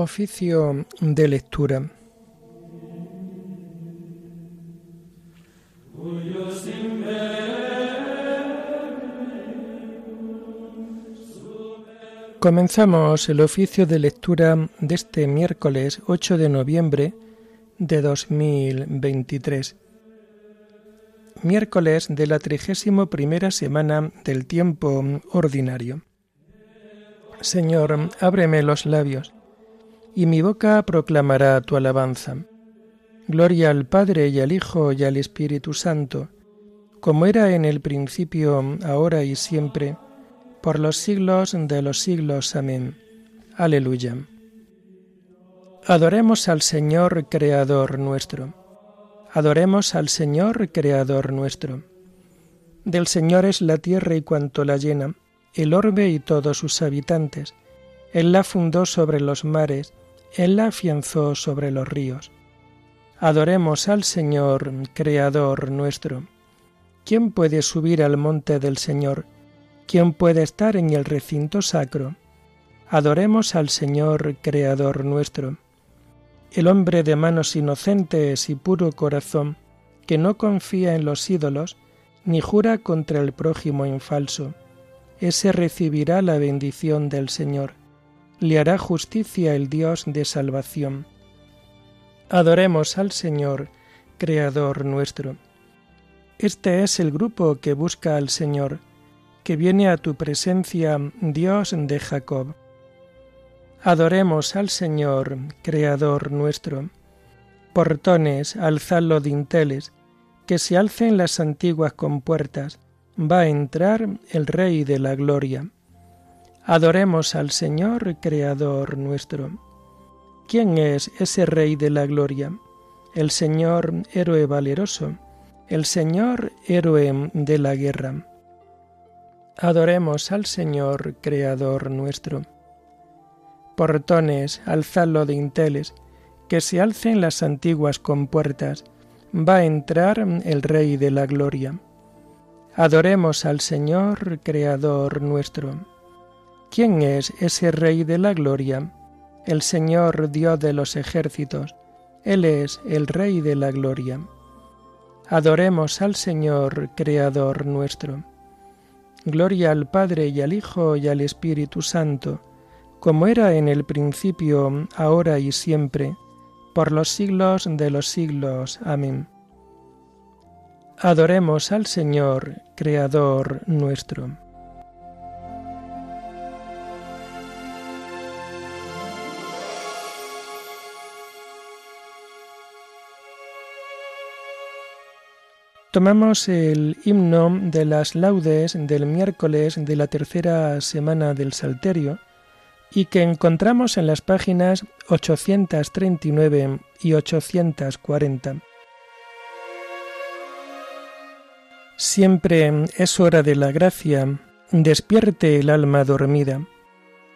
Oficio de lectura. Comenzamos el oficio de lectura de este miércoles 8 de noviembre de 2023. Miércoles de la trigésimo primera semana del tiempo ordinario. Señor, ábreme los labios, y mi boca proclamará tu alabanza. Gloria al Padre y al Hijo y al Espíritu Santo, como era en el principio, ahora y siempre, por los siglos de los siglos. Amén. Aleluya. Adoremos al Señor Creador nuestro. Adoremos al Señor Creador nuestro. Del Señor es la tierra y cuanto la llena, el orbe y todos sus habitantes. Él la fundó sobre los mares, Él la afianzó sobre los ríos. Adoremos al Señor, Creador nuestro. ¿Quién puede subir al monte del Señor? ¿Quién puede estar en el recinto sacro? Adoremos al Señor, Creador nuestro. El hombre de manos inocentes y puro corazón, que no confía en los ídolos, ni jura contra el prójimo en falso, ese recibirá la bendición del Señor. Le hará justicia el Dios de salvación. Adoremos al Señor, Creador nuestro. Este es el grupo que busca al Señor que viene a tu presencia, Dios de Jacob. Adoremos al Señor, Creador nuestro. Portones, alzadlo dinteles, que se alcen las antiguas compuertas, va a entrar el Rey de la Gloria. Adoremos al Señor, Creador nuestro. ¿Quién es ese Rey de la Gloria? El Señor héroe valeroso, el Señor héroe de la guerra. Adoremos al Señor, Creador nuestro. Portones, alzadlo de inteles, que se alcen las antiguas compuertas, va a entrar el Rey de la Gloria. Adoremos al Señor, Creador nuestro. ¿Quién es ese Rey de la Gloria? El Señor Dios de los ejércitos, Él es el Rey de la Gloria. Adoremos al Señor, Creador nuestro. Gloria al Padre y al Hijo y al Espíritu Santo, como era en el principio, ahora y siempre, por los siglos de los siglos. Amén. Adoremos al Señor, Creador nuestro. Tomamos el himno de las laudes del miércoles de la tercera semana del Salterio y que encontramos en las páginas 839 y 840. Siempre es hora de la gracia, despierte el alma dormida.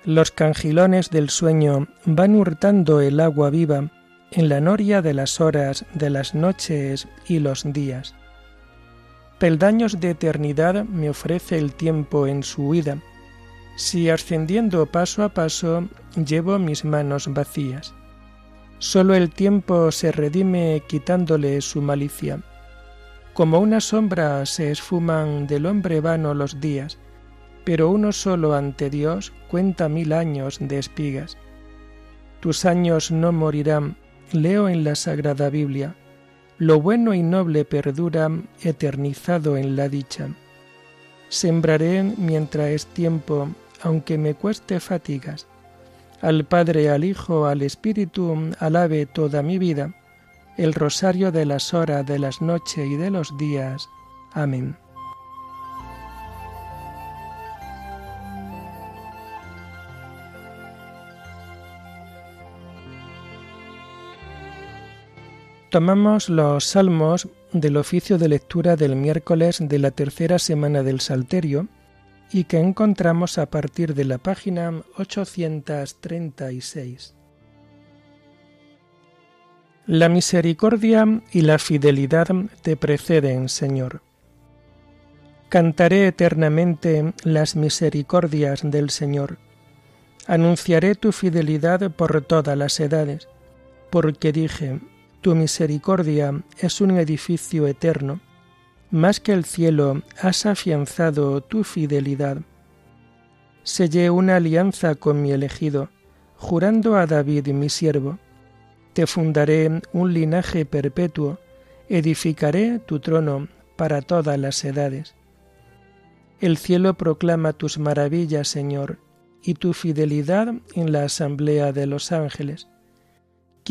Los cangilones del sueño van hurtando el agua viva en la noria de las horas, de las noches y los días peldaños de eternidad me ofrece el tiempo en su huida, si ascendiendo paso a paso llevo mis manos vacías. Solo el tiempo se redime quitándole su malicia. Como una sombra se esfuman del hombre vano los días, pero uno solo ante Dios cuenta mil años de espigas. Tus años no morirán, leo en la Sagrada Biblia, lo bueno y noble perdura eternizado en la dicha. Sembraré mientras es tiempo, aunque me cueste fatigas. Al Padre, al Hijo, al Espíritu, alabe toda mi vida, el rosario de las horas, de las noches y de los días. Amén. Tomamos los salmos del oficio de lectura del miércoles de la tercera semana del Salterio y que encontramos a partir de la página 836. La misericordia y la fidelidad te preceden, Señor. Cantaré eternamente las misericordias del Señor. Anunciaré tu fidelidad por todas las edades, porque dije, tu misericordia es un edificio eterno, más que el cielo has afianzado tu fidelidad. Sellé una alianza con mi elegido, jurando a David mi siervo, te fundaré un linaje perpetuo, edificaré tu trono para todas las edades. El cielo proclama tus maravillas, Señor, y tu fidelidad en la asamblea de los ángeles.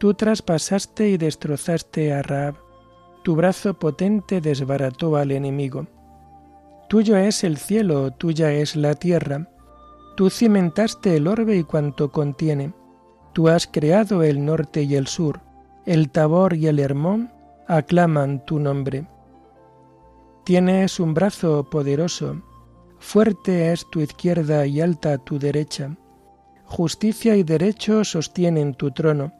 Tú traspasaste y destrozaste a Raab, tu brazo potente desbarató al enemigo. Tuyo es el cielo, tuya es la tierra. Tú cimentaste el orbe y cuanto contiene. Tú has creado el norte y el sur. El Tabor y el Hermón aclaman tu nombre. Tienes un brazo poderoso, Fuerte es tu izquierda y alta tu derecha. Justicia y derecho sostienen tu trono.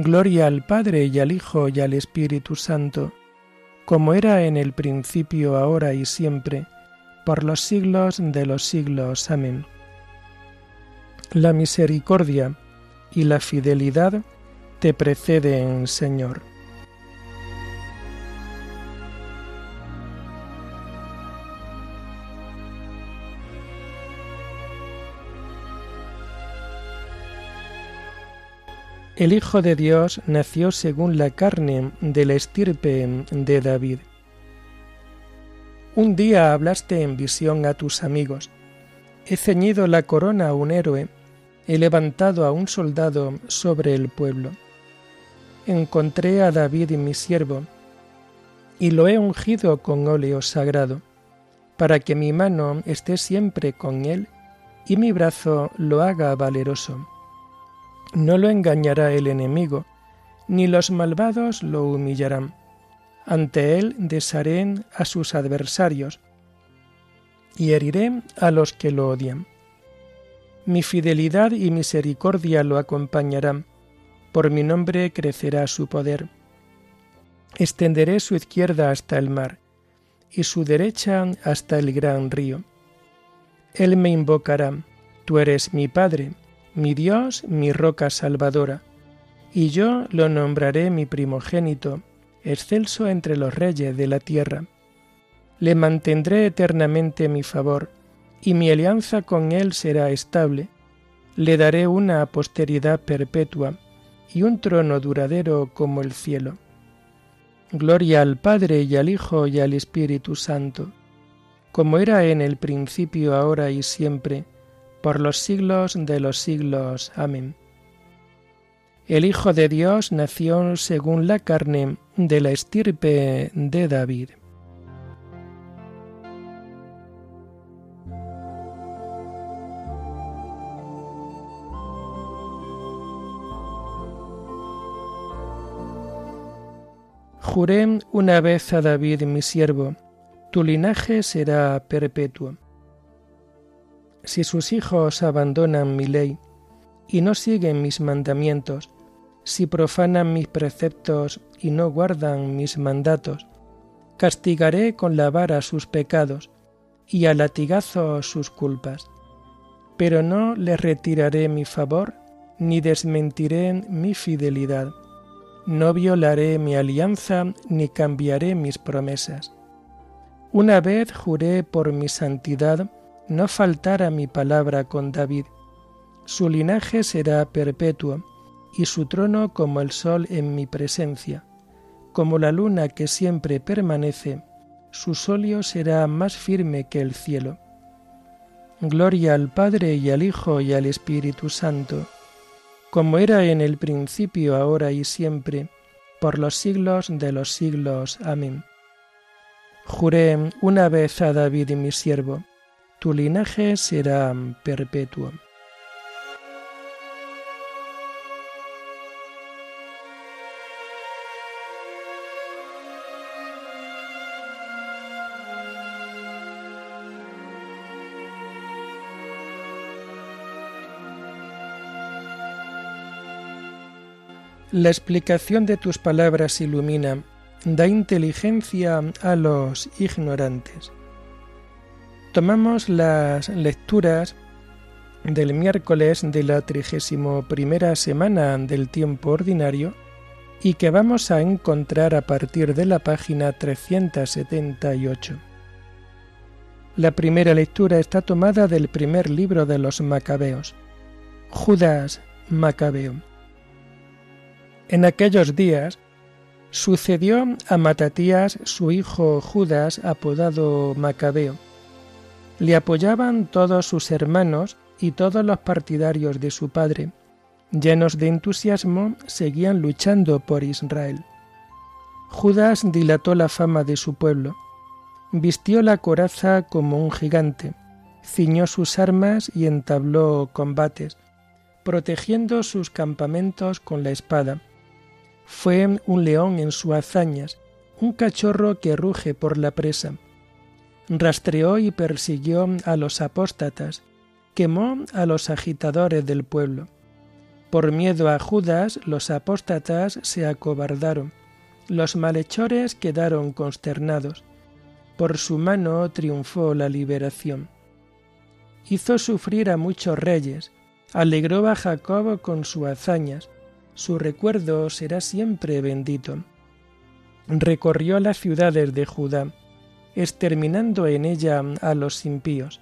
Gloria al Padre y al Hijo y al Espíritu Santo, como era en el principio, ahora y siempre, por los siglos de los siglos. Amén. La misericordia y la fidelidad te preceden, Señor. El Hijo de Dios nació según la carne de la estirpe de David. Un día hablaste en visión a tus amigos. He ceñido la corona a un héroe, he levantado a un soldado sobre el pueblo. Encontré a David mi siervo, y lo he ungido con óleo sagrado, para que mi mano esté siempre con él y mi brazo lo haga valeroso no lo engañará el enemigo, ni los malvados lo humillarán. Ante él desharé a sus adversarios y heriré a los que lo odian. Mi fidelidad y misericordia lo acompañarán, por mi nombre crecerá su poder. Extenderé su izquierda hasta el mar, y su derecha hasta el gran río. Él me invocará, tú eres mi Padre, mi Dios, mi roca salvadora, y yo lo nombraré mi primogénito, excelso entre los reyes de la tierra. Le mantendré eternamente mi favor, y mi alianza con él será estable. Le daré una posteridad perpetua y un trono duradero como el cielo. Gloria al Padre y al Hijo y al Espíritu Santo, como era en el principio, ahora y siempre, por los siglos de los siglos. Amén. El Hijo de Dios nació según la carne de la estirpe de David. Juré una vez a David mi siervo, tu linaje será perpetuo si sus hijos abandonan mi ley y no siguen mis mandamientos, si profanan mis preceptos y no guardan mis mandatos, castigaré con la vara sus pecados y a latigazo sus culpas. Pero no les retiraré mi favor, ni desmentiré mi fidelidad. No violaré mi alianza, ni cambiaré mis promesas. Una vez juré por mi santidad no faltara mi palabra con David. Su linaje será perpetuo, y su trono como el sol en mi presencia, como la luna que siempre permanece, su solio será más firme que el cielo. Gloria al Padre y al Hijo y al Espíritu Santo, como era en el principio, ahora y siempre, por los siglos de los siglos. Amén. Juré una vez a David mi siervo, tu linaje será perpetuo. La explicación de tus palabras ilumina, da inteligencia a los ignorantes. Tomamos las lecturas del miércoles de la trigésimo primera semana del tiempo ordinario y que vamos a encontrar a partir de la página 378. La primera lectura está tomada del primer libro de los Macabeos, Judas Macabeo. En aquellos días sucedió a Matatías su hijo Judas, apodado Macabeo. Le apoyaban todos sus hermanos y todos los partidarios de su padre. Llenos de entusiasmo, seguían luchando por Israel. Judas dilató la fama de su pueblo. Vistió la coraza como un gigante, ciñó sus armas y entabló combates, protegiendo sus campamentos con la espada fue un león en sus hazañas, un cachorro que ruge por la presa. Rastreó y persiguió a los apóstatas, quemó a los agitadores del pueblo. Por miedo a Judas, los apóstatas se acobardaron, los malhechores quedaron consternados. Por su mano triunfó la liberación. Hizo sufrir a muchos reyes, alegró a Jacob con sus hazañas, su recuerdo será siempre bendito. Recorrió las ciudades de Judá, exterminando en ella a los impíos.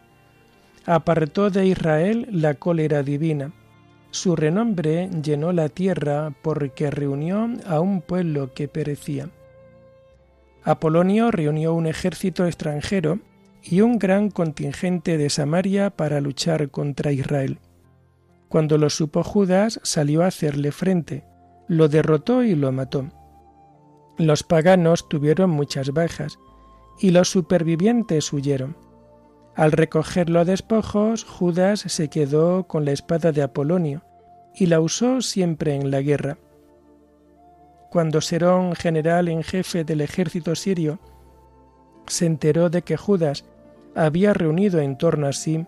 Apartó de Israel la cólera divina. Su renombre llenó la tierra porque reunió a un pueblo que perecía. Apolonio reunió un ejército extranjero y un gran contingente de Samaria para luchar contra Israel. Cuando lo supo Judas, salió a hacerle frente, lo derrotó y lo mató. Los paganos tuvieron muchas bajas, y los supervivientes huyeron. Al recoger los despojos, Judas se quedó con la espada de Apolonio, y la usó siempre en la guerra. Cuando Serón, general en jefe del ejército sirio, se enteró de que Judas había reunido en torno a sí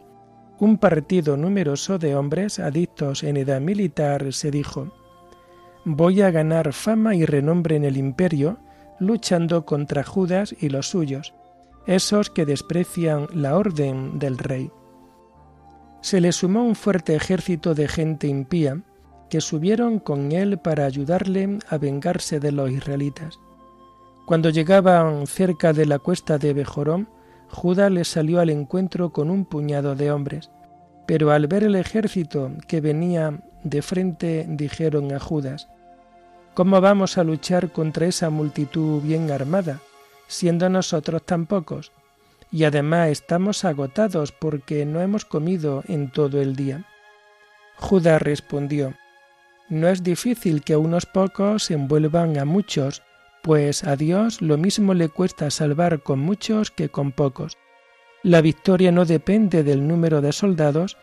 un partido numeroso de hombres adictos en edad militar se dijo, voy a ganar fama y renombre en el imperio luchando contra Judas y los suyos, esos que desprecian la orden del rey. Se le sumó un fuerte ejército de gente impía que subieron con él para ayudarle a vengarse de los israelitas. Cuando llegaban cerca de la cuesta de Bejorón, Judá le salió al encuentro con un puñado de hombres, pero al ver el ejército que venía de frente dijeron a Judas, ¿Cómo vamos a luchar contra esa multitud bien armada, siendo nosotros tan pocos? Y además estamos agotados porque no hemos comido en todo el día. Judas respondió, No es difícil que unos pocos envuelvan a muchos, pues a Dios lo mismo le cuesta salvar con muchos que con pocos. La victoria no depende del número de soldados,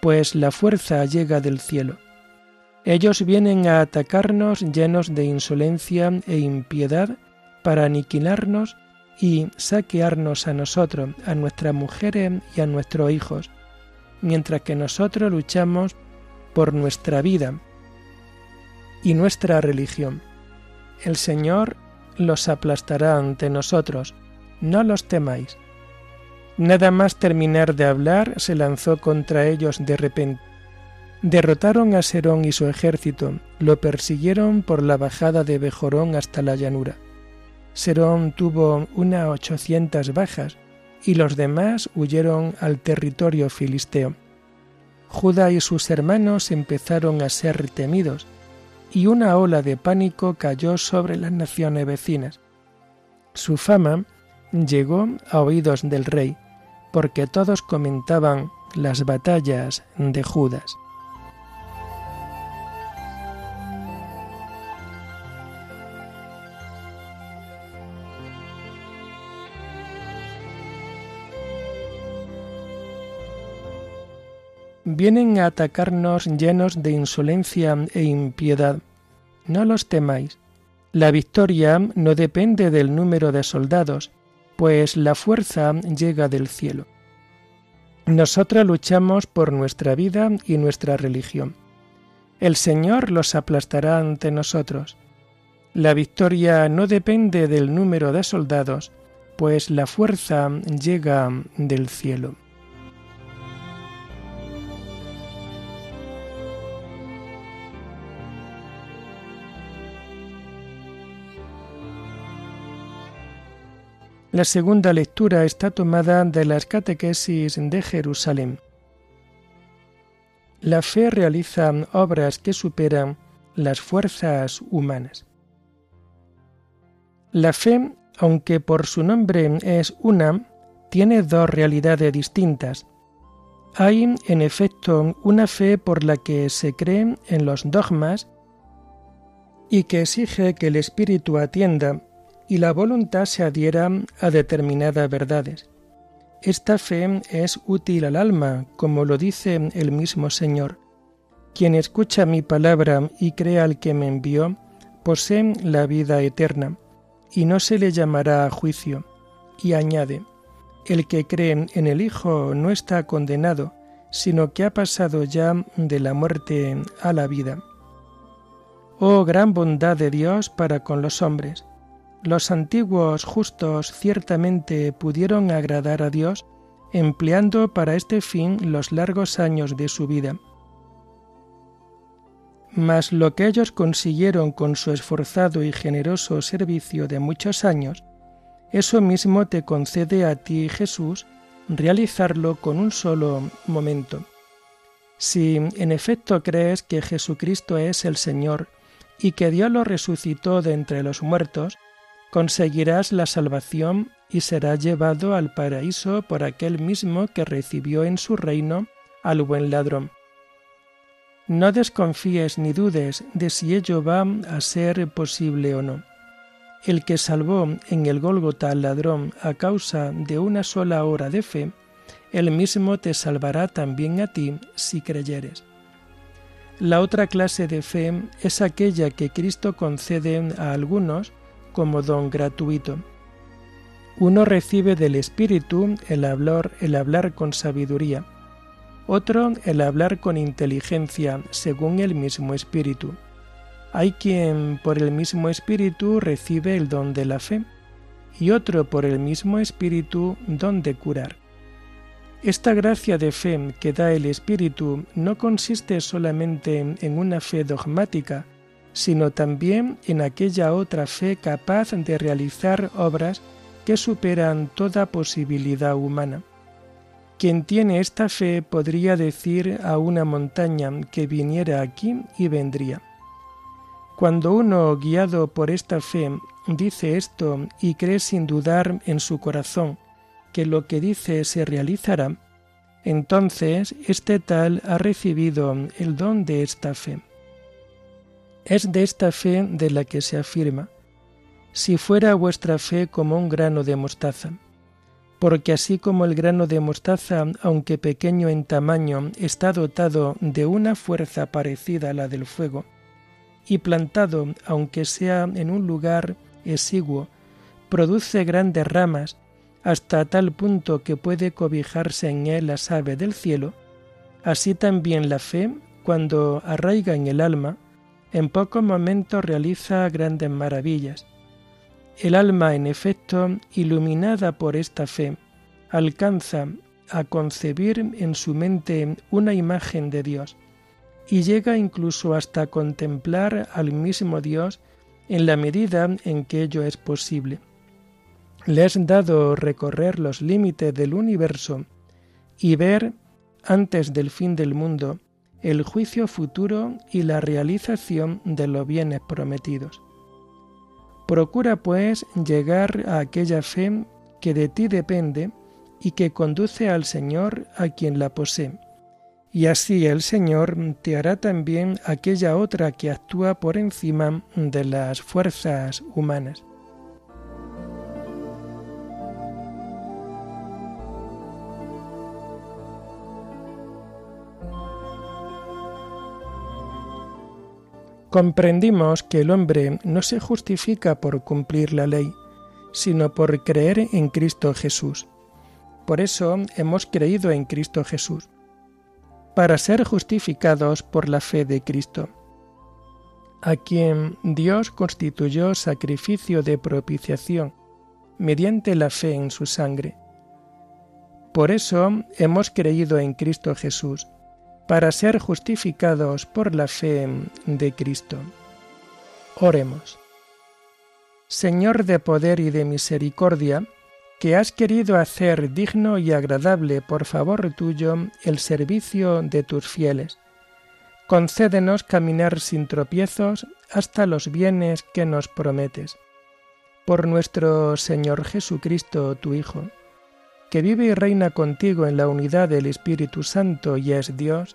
pues la fuerza llega del cielo. Ellos vienen a atacarnos llenos de insolencia e impiedad para aniquilarnos y saquearnos a nosotros, a nuestras mujeres y a nuestros hijos, mientras que nosotros luchamos por nuestra vida y nuestra religión. El Señor los aplastará ante nosotros, no los temáis. Nada más terminar de hablar, se lanzó contra ellos de repente. Derrotaron a Serón y su ejército, lo persiguieron por la bajada de Bejorón hasta la llanura. Serón tuvo unas ochocientas bajas y los demás huyeron al territorio filisteo. Judá y sus hermanos empezaron a ser temidos, y una ola de pánico cayó sobre las naciones vecinas. Su fama llegó a oídos del rey, porque todos comentaban las batallas de Judas. Vienen a atacarnos llenos de insolencia e impiedad. No los temáis. La victoria no depende del número de soldados, pues la fuerza llega del cielo. Nosotros luchamos por nuestra vida y nuestra religión. El Señor los aplastará ante nosotros. La victoria no depende del número de soldados, pues la fuerza llega del cielo. La segunda lectura está tomada de las catequesis de Jerusalén. La fe realiza obras que superan las fuerzas humanas. La fe, aunque por su nombre es una, tiene dos realidades distintas. Hay, en efecto, una fe por la que se cree en los dogmas y que exige que el espíritu atienda y la voluntad se adhiera a determinadas verdades. Esta fe es útil al alma, como lo dice el mismo Señor. Quien escucha mi palabra y cree al que me envió, posee la vida eterna, y no se le llamará a juicio. Y añade, el que cree en el Hijo no está condenado, sino que ha pasado ya de la muerte a la vida. Oh gran bondad de Dios para con los hombres, los antiguos justos ciertamente pudieron agradar a Dios empleando para este fin los largos años de su vida. Mas lo que ellos consiguieron con su esforzado y generoso servicio de muchos años, eso mismo te concede a ti, Jesús, realizarlo con un solo momento. Si en efecto crees que Jesucristo es el Señor y que Dios lo resucitó de entre los muertos, conseguirás la salvación y serás llevado al paraíso por aquel mismo que recibió en su reino al buen ladrón. No desconfíes ni dudes de si ello va a ser posible o no. El que salvó en el Gólgota al ladrón a causa de una sola hora de fe, él mismo te salvará también a ti si creyeres. La otra clase de fe es aquella que Cristo concede a algunos como don gratuito. Uno recibe del Espíritu el hablar, el hablar con sabiduría, otro el hablar con inteligencia según el mismo Espíritu. Hay quien por el mismo Espíritu recibe el don de la fe y otro por el mismo Espíritu don de curar. Esta gracia de fe que da el Espíritu no consiste solamente en una fe dogmática, sino también en aquella otra fe capaz de realizar obras que superan toda posibilidad humana. Quien tiene esta fe podría decir a una montaña que viniera aquí y vendría. Cuando uno, guiado por esta fe, dice esto y cree sin dudar en su corazón que lo que dice se realizará, entonces este tal ha recibido el don de esta fe. Es de esta fe de la que se afirma, si fuera vuestra fe como un grano de mostaza, porque así como el grano de mostaza, aunque pequeño en tamaño, está dotado de una fuerza parecida a la del fuego, y plantado, aunque sea en un lugar exiguo, produce grandes ramas, hasta tal punto que puede cobijarse en él las aves del cielo, así también la fe, cuando arraiga en el alma, en pocos momentos realiza grandes maravillas. El alma, en efecto, iluminada por esta fe, alcanza a concebir en su mente una imagen de Dios y llega incluso hasta contemplar al mismo Dios en la medida en que ello es posible. Le es dado recorrer los límites del universo y ver, antes del fin del mundo, el juicio futuro y la realización de los bienes prometidos. Procura, pues, llegar a aquella fe que de ti depende y que conduce al Señor a quien la posee. Y así el Señor te hará también aquella otra que actúa por encima de las fuerzas humanas. Comprendimos que el hombre no se justifica por cumplir la ley, sino por creer en Cristo Jesús. Por eso hemos creído en Cristo Jesús, para ser justificados por la fe de Cristo, a quien Dios constituyó sacrificio de propiciación mediante la fe en su sangre. Por eso hemos creído en Cristo Jesús, para ser justificados por la fe de Cristo. Oremos. Señor de poder y de misericordia, que has querido hacer digno y agradable por favor tuyo el servicio de tus fieles. Concédenos caminar sin tropiezos hasta los bienes que nos prometes. Por nuestro Señor Jesucristo, tu Hijo que vive y reina contigo en la unidad del Espíritu Santo y es Dios